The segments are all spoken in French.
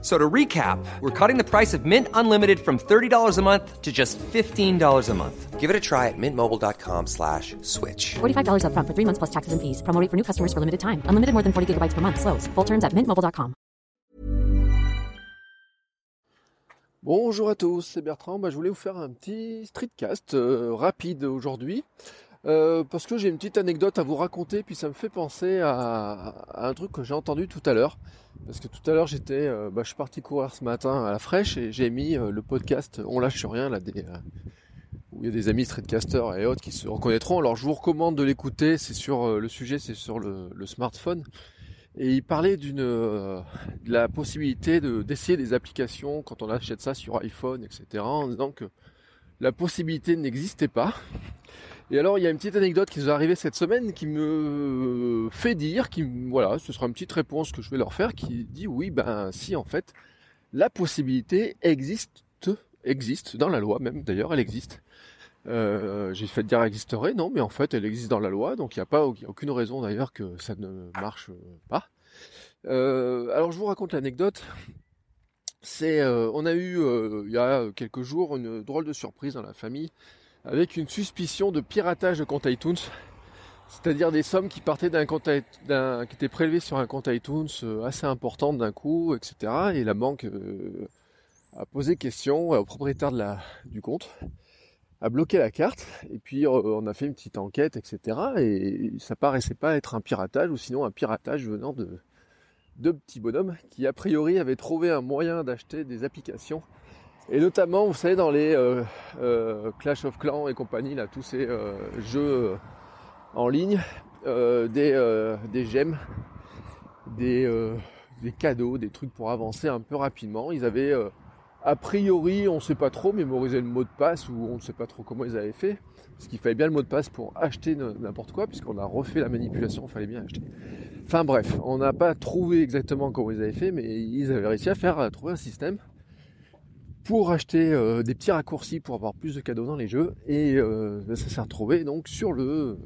So to recap, we're cutting the price of Mint Unlimited from $30 a month to just $15 a month. Give it a try at mintmobile.com slash switch. $45 upfront for three months plus taxes and fees. Promo rate for new customers for limited time. Unlimited more than 40 gigabytes per month. Slows. Full terms at mintmobile.com. Bonjour à tous, c'est Bertrand. Bah, je voulais vous faire un petit streetcast euh, rapide aujourd'hui. Euh, parce que j'ai une petite anecdote à vous raconter, puis ça me fait penser à, un truc que j'ai entendu tout à l'heure. Parce que tout à l'heure j'étais, euh, bah, je suis parti courir ce matin à la fraîche et j'ai mis euh, le podcast On lâche rien où il y a des amis streetcasters et autres qui se reconnaîtront. Alors je vous recommande de l'écouter. C'est sur le sujet, c'est sur le, smartphone. Et il parlait de la possibilité de d'essayer des applications quand on achète ça sur iPhone, etc. En disant que la possibilité n'existait pas. Et alors, il y a une petite anecdote qui nous est arrivée cette semaine qui me fait dire, qui, voilà, ce sera une petite réponse que je vais leur faire, qui dit oui, ben si, en fait, la possibilité existe, existe dans la loi même, d'ailleurs, elle existe. Euh, J'ai fait dire existerait, non, mais en fait, elle existe dans la loi, donc il n'y a pas aucune raison d'ailleurs que ça ne marche pas. Euh, alors, je vous raconte l'anecdote. Euh, on a eu euh, il y a quelques jours une drôle de surprise dans la famille avec une suspicion de piratage de compte iTunes, c'est-à-dire des sommes qui partaient d'un compte qui étaient prélevées sur un compte iTunes euh, assez importante d'un coup, etc. Et la banque a posé question au propriétaire du compte, a bloqué la carte, et puis on a fait une petite enquête, etc. Et ça paraissait pas être un piratage, ou sinon un piratage venant de deux petits bonhommes qui a priori avaient trouvé un moyen d'acheter des applications et notamment, vous savez, dans les euh, euh, Clash of Clans et compagnie, là, tous ces euh, jeux en ligne, des, des gemmes, des, des cadeaux, des trucs pour avancer un peu rapidement. Ils avaient, a priori, on ne sait pas trop, mémorisé le mot de passe, ou on ne sait pas trop comment ils avaient fait. Parce qu'il fallait bien le mot de passe pour acheter n'importe quoi, puisqu'on a refait la manipulation, il fallait bien acheter. Enfin bref, on n'a pas trouvé exactement comment ils avaient fait, mais ils avaient réussi à faire trouver un système pour acheter euh, des petits raccourcis pour avoir plus de cadeaux dans les jeux et euh, ça s'est retrouvé donc sur le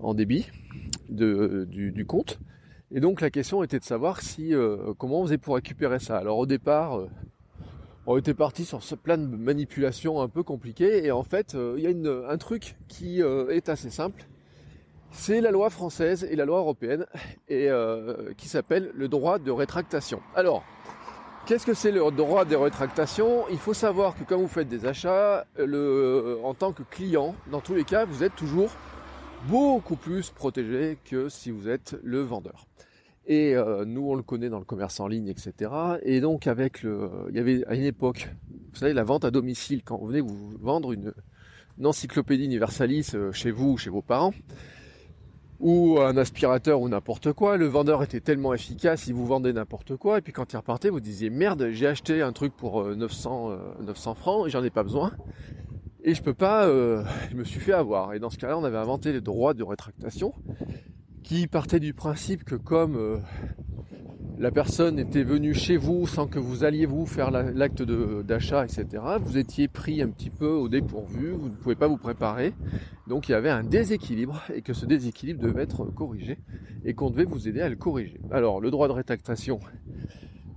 en débit du, compte et donc la question était de savoir si euh, comment on faisait pour récupérer ça alors au départ on était parti sur ce plein de manipulations un peu compliquées et en fait il y a un truc qui est assez simple. C'est la loi française et la loi européenne et qui s'appelle le droit de rétractation. Alors Qu'est-ce que c'est le droit des rétractations Il faut savoir que quand vous faites des achats, en tant que client, dans tous les cas, vous êtes toujours beaucoup plus protégé que si vous êtes le vendeur. Et euh, nous, on le connaît dans le commerce en ligne, etc. Et donc, avec le, il y avait à une époque, vous savez, la vente à domicile, quand vous venez vous vendre une, encyclopédie universalis euh, chez vous ou chez vos parents, ou un aspirateur ou n'importe quoi. Le vendeur était tellement efficace, il vous vendait n'importe quoi. Et puis quand il repartait, vous disiez merde, j'ai acheté un truc pour 900, euh, 900 francs et j'en ai pas besoin. Et je peux pas, je me suis fait avoir. Et dans ce cas-là, on avait inventé les droits de rétractation qui partaient du principe que comme euh, la personne était venue chez vous sans que vous alliez vous faire l'acte d'achat, etc. Vous étiez pris un petit peu au dépourvu, vous ne pouvez pas vous préparer. Donc il y avait un déséquilibre et que ce déséquilibre devait être corrigé et qu'on devait vous aider à le corriger. Alors le droit de rétractation,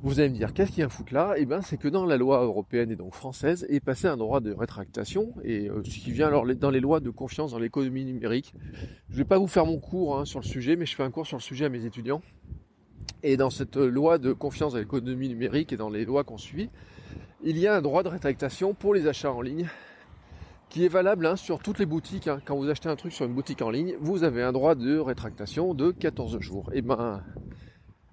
vous allez me dire qu'est-ce a à foutre là? Eh bien c'est que dans la loi européenne et donc française est passé un droit de rétractation et euh, ce qui vient alors dans les lois de confiance dans l'économie numérique. Je ne vais pas vous faire mon cours hein, sur le sujet, mais je fais un cours sur le sujet à mes étudiants. Et dans cette loi de confiance dans l'économie numérique et dans les lois qu'on suit, il y a un droit de rétractation pour les achats en ligne qui est valable hein, sur toutes les boutiques. Hein. Quand vous achetez un truc sur une boutique en ligne, vous avez un droit de rétractation de 14 jours. Et ben,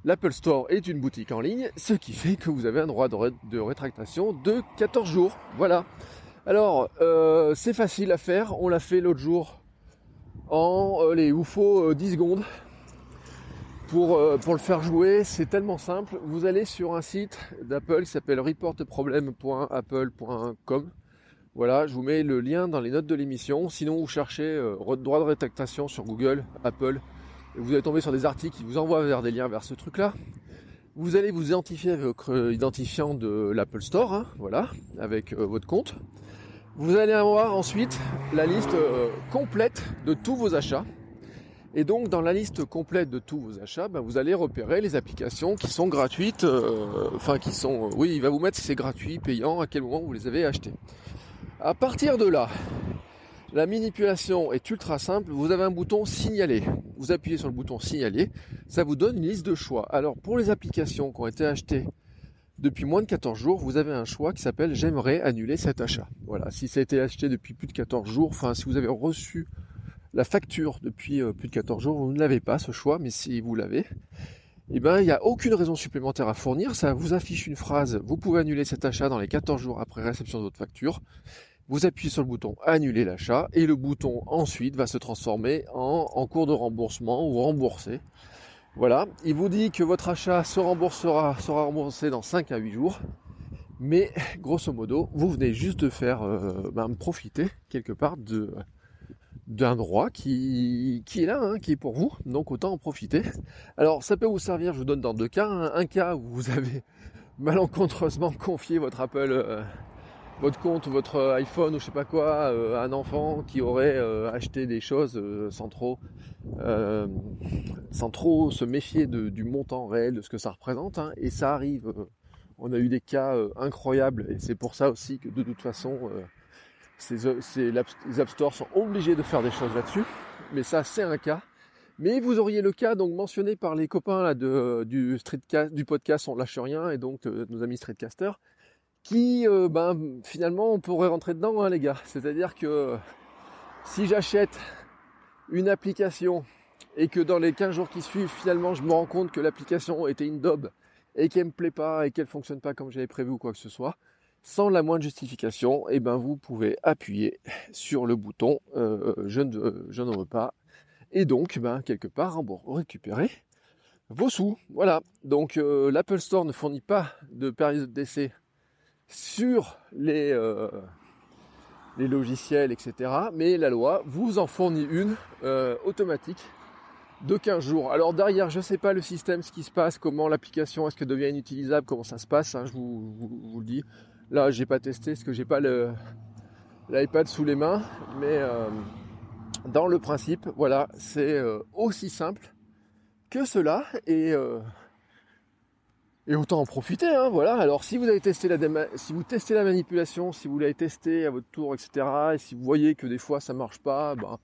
l'Apple Store est une boutique en ligne, ce qui fait que vous avez un droit de, ré de rétractation de 14 jours. Voilà. Alors, euh, c'est facile à faire. On l'a fait l'autre jour en, euh, les, faut euh, 10 secondes pour, euh, pour le faire jouer, c'est tellement simple. Vous allez sur un site d'Apple qui s'appelle reportproblem.apple.com. Voilà, je vous mets le lien dans les notes de l'émission. Sinon, vous cherchez euh, droit de rétractation sur Google, Apple, vous allez tomber sur des articles qui vous envoient vers des liens vers ce truc-là. Vous allez vous identifier avec votre identifiant de l'Apple Store, hein, voilà, avec euh, votre compte. Vous allez avoir ensuite la liste euh, complète de tous vos achats. Et donc dans la liste complète de tous vos achats, ben, vous allez repérer les applications qui sont gratuites, euh, enfin qui sont, oui, il va vous mettre si c'est gratuit, payant, à quel moment vous les avez achetés. À partir de là, la manipulation est ultra simple. Vous avez un bouton signaler. Vous appuyez sur le bouton signaler. Ça vous donne une liste de choix. Alors pour les applications qui ont été achetées depuis moins de 14 jours, vous avez un choix qui s'appelle j'aimerais annuler cet achat. Voilà. Si ça a été acheté depuis plus de 14 jours, enfin si vous avez reçu la facture depuis euh, plus de 14 jours, vous ne l'avez pas ce choix, mais si vous l'avez, eh ben, il n'y a aucune raison supplémentaire à fournir. Ça vous affiche une phrase, vous pouvez annuler cet achat dans les 14 jours après réception de votre facture vous appuyez sur le bouton annuler l'achat et le bouton ensuite va se transformer en, cours de remboursement ou remboursé. Voilà, il vous dit que votre achat se remboursera, sera remboursé dans 5 à 8 jours. Mais grosso modo, vous venez juste de faire euh, ben, profiter quelque part d'un droit qui, qui est là, hein, qui est pour vous, donc autant en profiter. Alors ça peut vous servir, je vous donne dans deux cas. Un, cas où vous avez malencontreusement confié votre Apple euh, votre compte, votre iPhone ou je sais pas quoi, euh, un enfant qui aurait euh, acheté des choses euh, sans trop sans trop se méfier du montant réel de ce que ça représente. Hein. et ça arrive. on a eu des cas incroyables et c'est pour ça aussi que de toute façon les App Store sont obligés de faire des choses là-dessus. Mais ça c'est un cas. Mais vous auriez le cas donc mentionné par les copains du, du podcast On lâche rien et donc nos amis streetcasters qui, euh, ben, finalement, on pourrait rentrer dedans, hein, les gars. C'est-à-dire que si j'achète une application et que dans les 15 jours qui suivent, finalement, je me rends compte que l'application était une daube et qu'elle me plaît pas et qu'elle fonctionne pas comme j'avais prévu ou quoi que ce soit, sans la moindre justification, eh ben vous pouvez appuyer sur le bouton euh, je, ne, je n'en veux pas et donc ben quelque part récupérer vos sous. Voilà. Donc euh, l'Apple Store ne fournit pas de période d'essai sur les, euh, les logiciels, etc. Mais la loi vous en fournit une euh, automatique de 15 jours. Alors derrière, je ne sais pas le système, ce qui se passe, comment l'application, est-ce qu'elle devient inutilisable, comment ça se passe, hein, je vous, le dis. Là, j'ai pas testé parce que j'ai pas le l'iPad sous les mains, mais euh, dans le principe, voilà, c'est aussi simple que cela et et autant en profiter, hein, voilà. Alors si vous avez testé la si vous testez la manipulation, si vous l'avez testé à votre tour, etc. Et si vous voyez que des fois ça marche pas, ben,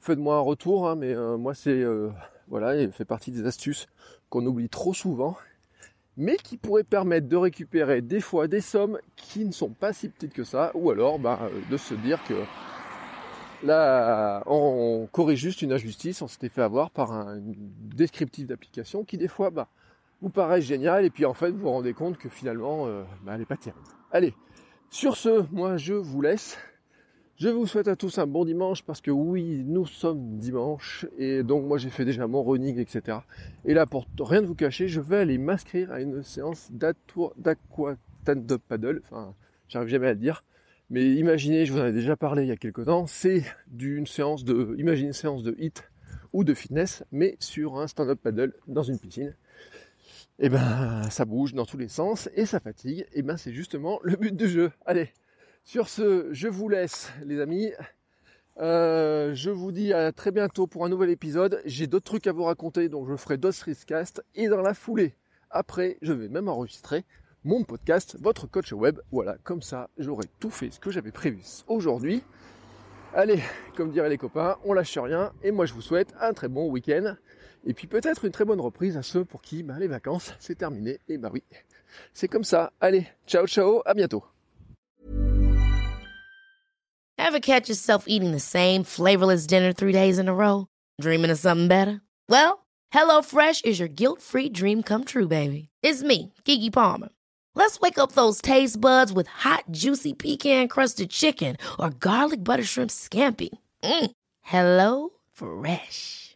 faites-moi un retour. Hein, mais euh, moi c'est euh, voilà, il fait partie des astuces qu'on oublie trop souvent, mais qui pourraient permettre de récupérer des fois des sommes qui ne sont pas si petites que ça, ou alors ben, euh, de se dire que là on corrige juste une injustice, on s'était fait avoir par un descriptif d'application qui des fois bah, vous paraît génial et puis en fait vous vous rendez compte que finalement euh, bah, elle n'est pas terrible. Allez, sur ce, moi je vous laisse. Je vous souhaite à tous un bon dimanche parce que oui, nous sommes dimanche et donc moi j'ai fait déjà mon running, etc. Et là, pour rien de vous cacher, je vais aller m'inscrire à une séance d'aqua stand-up paddle. Enfin, j'arrive jamais à le dire. Mais imaginez, je vous en ai déjà parlé il y a quelques temps, c'est d'une séance de, imaginez une séance de hit ou de fitness, mais sur un stand-up paddle dans une piscine et eh ben ça bouge dans tous les sens et ça fatigue, et eh ben c'est justement le but du jeu. Allez, sur ce, je vous laisse les amis. Euh, je vous dis à très bientôt pour un nouvel épisode. J'ai d'autres trucs à vous raconter, donc je ferai d'autres Riskcast. Et dans la foulée, après, je vais même enregistrer mon podcast, votre coach web. Voilà, comme ça, j'aurai tout fait ce que j'avais prévu aujourd'hui. Allez, comme diraient les copains, on lâche rien. Et moi, je vous souhaite un très bon week-end. Et puis peut-être une très bonne reprise à ceux pour qui bah, les vacances, c'est terminé. Et bah oui, c'est comme ça. Allez, ciao ciao, à bientôt. Ever catch yourself eating the same flavorless dinner three days in a row? Dreaming of something better? Well, HelloFresh is your guilt-free dream come true, baby. It's me, Kiki Palmer. Let's wake up those taste buds with hot, juicy pecan-crusted chicken or garlic butter shrimp scampi. Mm. Hello Fresh.